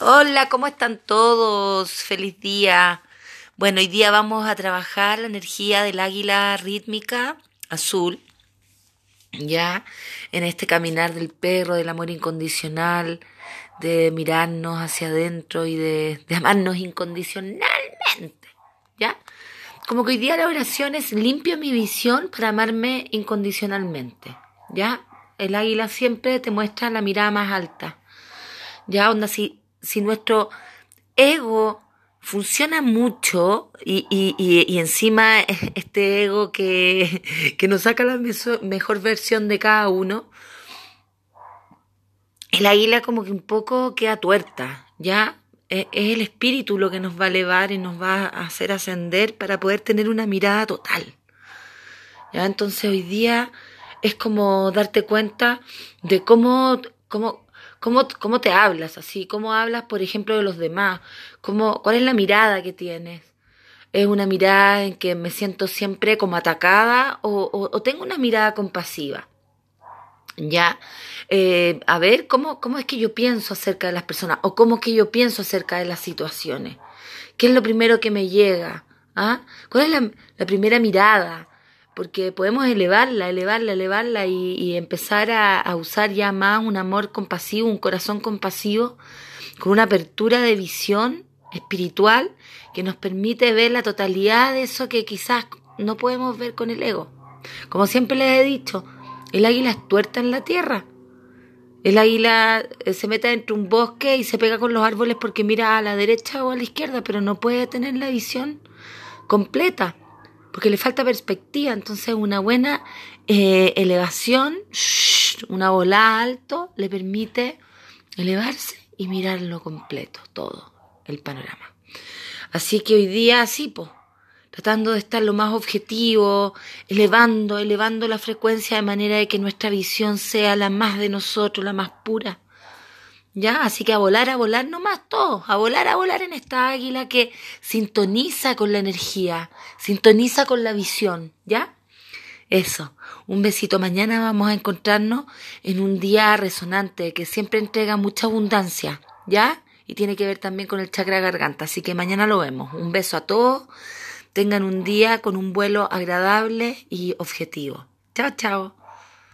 Hola, ¿cómo están todos? Feliz día. Bueno, hoy día vamos a trabajar la energía del águila rítmica azul, ya en este caminar del perro, del amor incondicional, de mirarnos hacia adentro y de, amarnos incondicionalmente, ¿ya? Como que hoy día la oración es limpio mi visión para amarme incondicionalmente, ¿ya? El águila siempre te muestra la mirada más alta. Ya, onda, si si nuestro ego funciona mucho y, y, y, encima este ego que, que nos saca la mejor versión de cada uno, el águila como que un poco queda tuerta, ¿ya? Es, es el espíritu lo que nos va a elevar y nos va a hacer ascender para poder tener una mirada total. ¿Ya? Entonces hoy día es como darte cuenta de cómo, cómo, ¿Cómo, ¿Cómo te hablas así? ¿Cómo hablas, por ejemplo, de los demás? ¿Cómo, ¿Cuál es la mirada que tienes? ¿Es una mirada en que me siento siempre como atacada o, o, tengo una mirada compasiva? Ya, eh, a ver, ¿cómo, ¿cómo es que yo pienso acerca de las personas? ¿O cómo es que yo pienso acerca de las situaciones? ¿Qué es lo primero que me llega? ¿Ah? ¿Cuál es la, la primera mirada? Porque podemos elevarla, elevarla, elevarla y, empezar a, usar ya más un amor compasivo, un corazón compasivo, con una apertura de visión espiritual que nos permite ver la totalidad de eso que quizás no podemos ver con el ego. Como siempre les he dicho, el águila es tuerta en la tierra. El águila eh, se mete dentro de un bosque y se pega con los árboles porque mira a la derecha o a la izquierda, pero no puede tener la visión completa porque le falta perspectiva, entonces una buena eh, elevación, una bola alto, le permite elevarse y mirarlo completo, todo el panorama. Así que hoy día sí, pues, tratando de estar lo más objetivo, elevando, elevando la frecuencia de manera de que nuestra visión sea la más de nosotros, la más pura. ¿Ya? Así que a volar, a volar nomás todos, a volar, a volar en esta águila que sintoniza con la energía, sintoniza con la visión, ¿ya? Eso, un besito. Mañana vamos a encontrarnos en un día resonante que siempre entrega mucha abundancia, ¿ya? Y tiene que ver también con el chakra garganta, así que mañana lo vemos. Un beso a todos, tengan un día con un vuelo agradable y objetivo. Chao, chao.